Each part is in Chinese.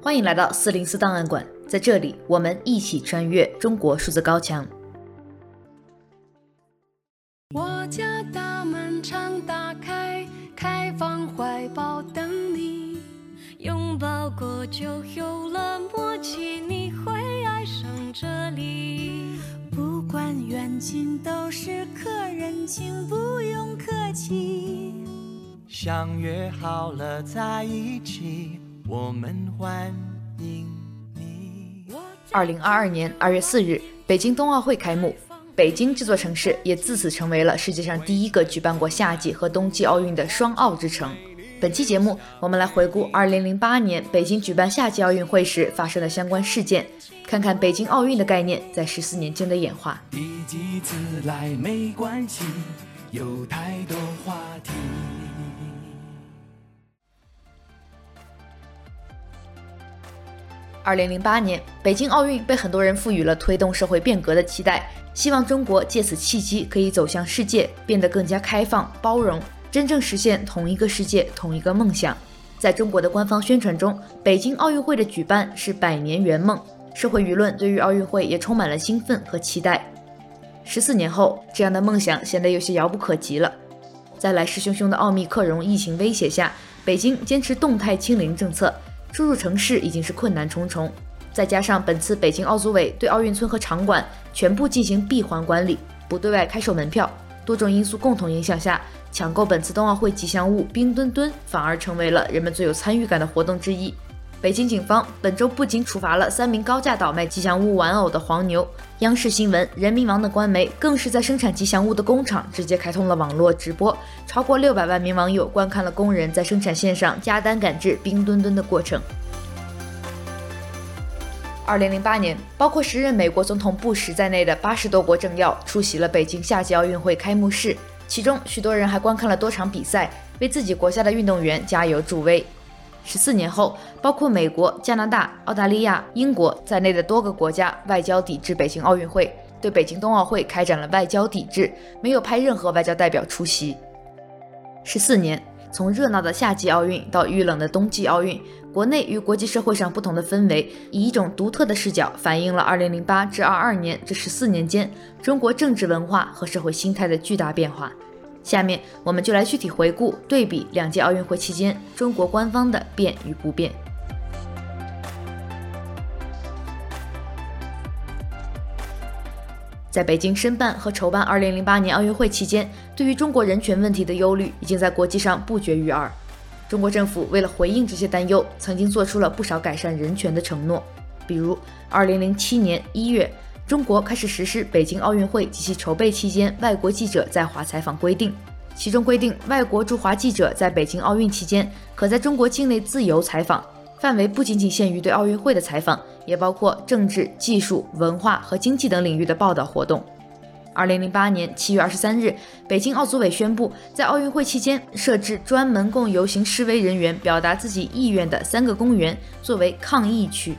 欢迎来到四零四档案馆，在这里我们一起穿越中国数字高墙。我家大门常打开，开放怀抱等你，拥抱过就有了默契，你会爱上这里。不管远近都是客人，请不用客气。相约好了在一起。我们欢迎你。二零二二年二月四日，北京冬奥会开幕，北京这座城市也自此成为了世界上第一个举办过夏季和冬季奥运的双奥之城。本期节目，我们来回顾二零零八年北京举办夏季奥运会时发生的相关事件，看看北京奥运的概念在十四年间的演化。第几次来没关系，有太多话题。二零零八年，北京奥运被很多人赋予了推动社会变革的期待，希望中国借此契机可以走向世界，变得更加开放包容，真正实现同一个世界、同一个梦想。在中国的官方宣传中，北京奥运会的举办是百年圆梦，社会舆论对于奥运会也充满了兴奋和期待。十四年后，这样的梦想显得有些遥不可及了。在来势汹汹的奥密克戎疫情威胁下，北京坚持动态清零政策。出入城市已经是困难重重，再加上本次北京奥组委对奥运村和场馆全部进行闭环管理，不对外开售门票，多种因素共同影响下，抢购本次冬奥会吉祥物冰墩墩反而成为了人们最有参与感的活动之一。北京警方本周不仅处罚了三名高价倒卖吉祥物玩偶的黄牛，央视新闻、人民网等官媒更是在生产吉祥物的工厂直接开通了网络直播，超过六百万名网友观看了工人在生产线上加单赶制冰墩墩的过程。二零零八年，包括时任美国总统布什在内的八十多国政要出席了北京夏季奥运会开幕式，其中许多人还观看了多场比赛，为自己国家的运动员加油助威。十四年后，包括美国、加拿大、澳大利亚、英国在内的多个国家外交抵制北京奥运会，对北京冬奥会开展了外交抵制，没有派任何外交代表出席。十四年，从热闹的夏季奥运到遇冷的冬季奥运，国内与国际社会上不同的氛围，以一种独特的视角反映了二零零八至二二年这十四年间中国政治文化和社会心态的巨大变化。下面我们就来具体回顾对比两届奥运会期间中国官方的变与不变。在北京申办和筹办2008年奥运会期间，对于中国人权问题的忧虑已经在国际上不绝于耳。中国政府为了回应这些担忧，曾经做出了不少改善人权的承诺，比如2007年1月。中国开始实施北京奥运会及其筹备期间外国记者在华采访规定，其中规定外国驻华记者在北京奥运期间可在中国境内自由采访，范围不仅仅限于对奥运会的采访，也包括政治、技术、文化和经济等领域的报道活动。二零零八年七月二十三日，北京奥组委宣布，在奥运会期间设置专门供游行示威人员表达自己意愿的三个公园作为抗议区。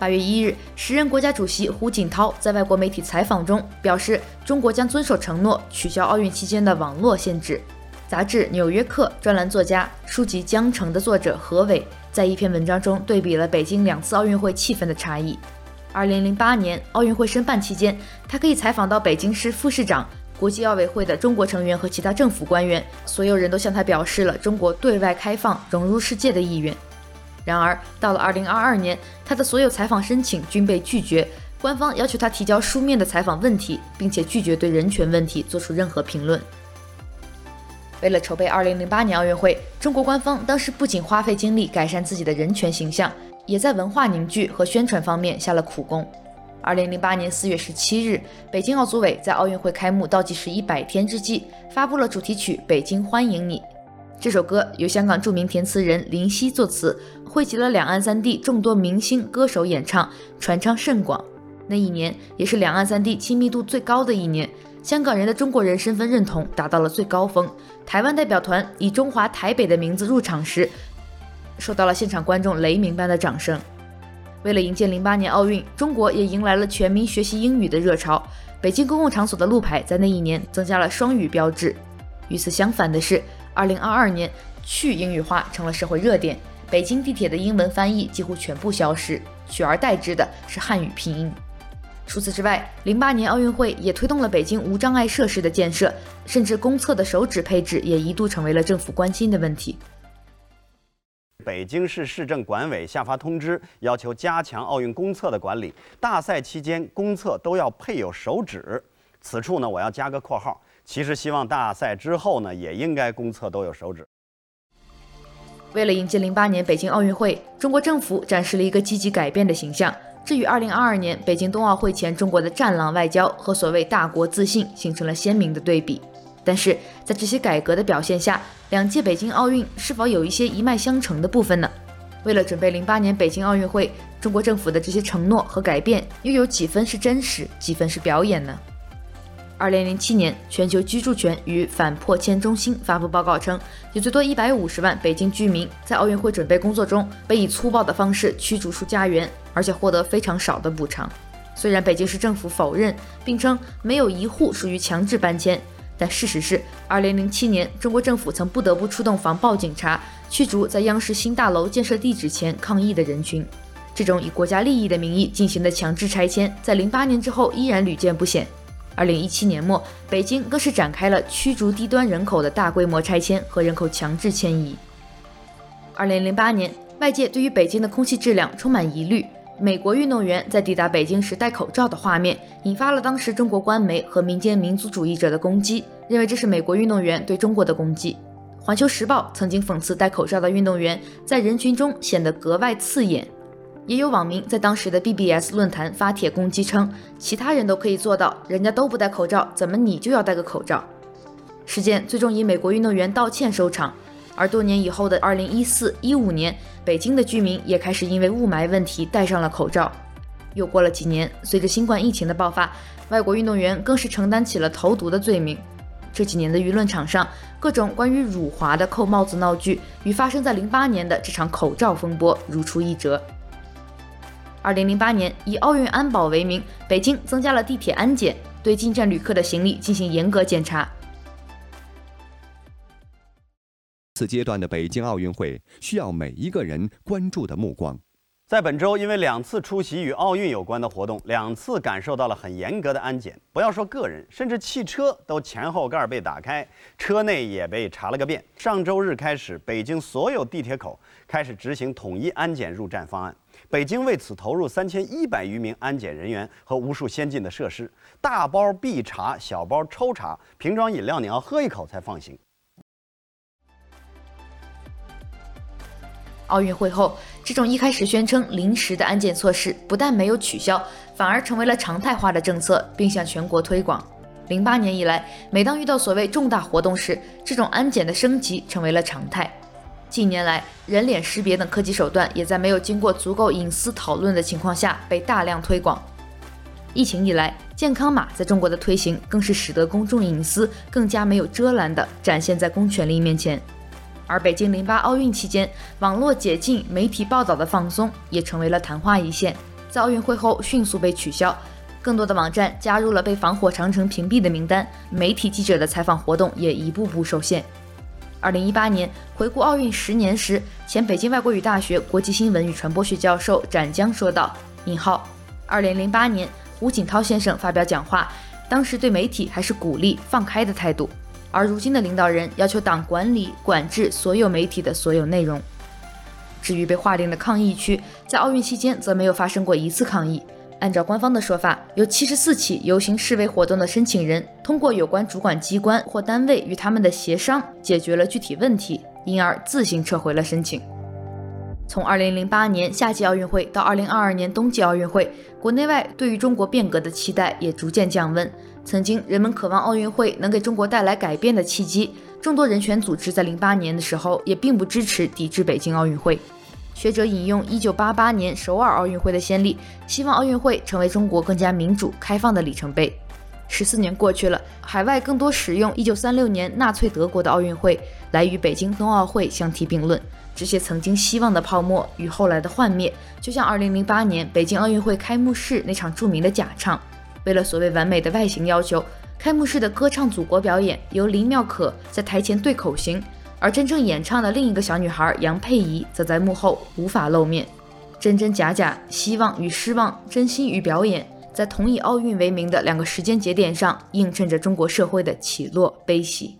八月一日，时任国家主席胡锦涛在外国媒体采访中表示，中国将遵守承诺，取消奥运期间的网络限制。杂志《纽约客》专栏作家、书籍《江城》的作者何伟在一篇文章中对比了北京两次奥运会气氛的差异。二零零八年奥运会申办期间，他可以采访到北京市副市长、国际奥委会的中国成员和其他政府官员，所有人都向他表示了中国对外开放、融入世界的意愿。然而，到了二零二二年，他的所有采访申请均被拒绝，官方要求他提交书面的采访问题，并且拒绝对人权问题做出任何评论。为了筹备二零零八年奥运会，中国官方当时不仅花费精力改善自己的人权形象，也在文化凝聚和宣传方面下了苦功。二零零八年四月十七日，北京奥组委在奥运会开幕倒计时一百天之际，发布了主题曲《北京欢迎你》。这首歌由香港著名填词人林夕作词，汇集了两岸三地众多明星歌手演唱，传唱甚广。那一年也是两岸三地亲密度最高的一年，香港人的中国人身份认同达到了最高峰。台湾代表团以中华台北的名字入场时，受到了现场观众雷鸣般的掌声。为了迎接零八年奥运，中国也迎来了全民学习英语的热潮。北京公共场所的路牌在那一年增加了双语标志。与此相反的是，二零二二年，去英语化成了社会热点。北京地铁的英文翻译几乎全部消失，取而代之的是汉语拼音。除此之外，零八年奥运会也推动了北京无障碍设施的建设，甚至公厕的手指配置也一度成为了政府关心的问题。北京市市政管委下发通知，要求加强奥运公厕的管理，大赛期间公厕都要配有手指。此处呢，我要加个括号，其实希望大赛之后呢，也应该公厕都有手指。为了迎接零八年北京奥运会，中国政府展示了一个积极改变的形象。这与二零二二年北京冬奥会前中国的战狼外交和所谓大国自信形成了鲜明的对比。但是在这些改革的表现下，两届北京奥运是否有一些一脉相承的部分呢？为了准备零八年北京奥运会，中国政府的这些承诺和改变又有几分是真实，几分是表演呢？二零零七年，全球居住权与反迫迁中心发布报告称，有最多一百五十万北京居民在奥运会准备工作中被以粗暴的方式驱逐出家园，而且获得非常少的补偿。虽然北京市政府否认，并称没有一户属于强制搬迁，但事实是，二零零七年中国政府曾不得不出动防暴警察驱逐在央视新大楼建设地址前抗议的人群。这种以国家利益的名义进行的强制拆迁，在零八年之后依然屡见不鲜。二零一七年末，北京更是展开了驱逐低端人口的大规模拆迁和人口强制迁移。二零零八年，外界对于北京的空气质量充满疑虑。美国运动员在抵达北京时戴口罩的画面，引发了当时中国官媒和民间民族主义者的攻击，认为这是美国运动员对中国的攻击。《环球时报》曾经讽刺戴口罩的运动员在人群中显得格外刺眼。也有网民在当时的 BBS 论坛发帖攻击称，其他人都可以做到，人家都不戴口罩，怎么你就要戴个口罩？事件最终以美国运动员道歉收场。而多年以后的2014、15年，北京的居民也开始因为雾霾问题戴上了口罩。又过了几年，随着新冠疫情的爆发，外国运动员更是承担起了投毒的罪名。这几年的舆论场上，各种关于辱华的扣帽子闹剧，与发生在08年的这场口罩风波如出一辙。二零零八年，以奥运安保为名，北京增加了地铁安检，对进站旅客的行李进行严格检查。此阶段的北京奥运会需要每一个人关注的目光。在本周，因为两次出席与奥运有关的活动，两次感受到了很严格的安检。不要说个人，甚至汽车都前后盖被打开，车内也被查了个遍。上周日开始，北京所有地铁口开始执行统一安检入站方案。北京为此投入三千一百余名安检人员和无数先进的设施，大包必查，小包抽查，瓶装饮料你要喝一口才放行。奥运会后，这种一开始宣称临时的安检措施不但没有取消，反而成为了常态化的政策，并向全国推广。零八年以来，每当遇到所谓重大活动时，这种安检的升级成为了常态。近年来，人脸识别等科技手段也在没有经过足够隐私讨论的情况下被大量推广。疫情以来，健康码在中国的推行更是使得公众隐私更加没有遮拦地展现在公权力面前。而北京零八奥运期间，网络解禁、媒体报道的放松也成为了昙花一现，在奥运会后迅速被取消，更多的网站加入了被防火长城屏蔽的名单，媒体记者的采访活动也一步步受限。二零一八年回顾奥运十年时，前北京外国语大学国际新闻与传播学教授展江说道：“引号，二零零八年胡锦涛先生发表讲话，当时对媒体还是鼓励放开的态度，而如今的领导人要求党管理管制所有媒体的所有内容。至于被划定的抗议区，在奥运期间则没有发生过一次抗议。”按照官方的说法，有七十四起游行示威活动的申请人通过有关主管机关或单位与他们的协商解决了具体问题，因而自行撤回了申请。从二零零八年夏季奥运会到二零二二年冬季奥运会，国内外对于中国变革的期待也逐渐降温。曾经人们渴望奥运会能给中国带来改变的契机，众多人权组织在零八年的时候也并不支持抵制北京奥运会。学者引用1988年首尔奥运会的先例，希望奥运会成为中国更加民主开放的里程碑。十四年过去了，海外更多使用1936年纳粹德国的奥运会来与北京冬奥会相提并论。这些曾经希望的泡沫与后来的幻灭，就像2008年北京奥运会开幕式那场著名的假唱。为了所谓完美的外形要求，开幕式的歌唱祖国表演由林妙可在台前对口型。而真正演唱的另一个小女孩杨佩仪则在幕后无法露面。真真假假，希望与失望，真心与表演，在同以奥运为名的两个时间节点上，映衬着中国社会的起落悲喜。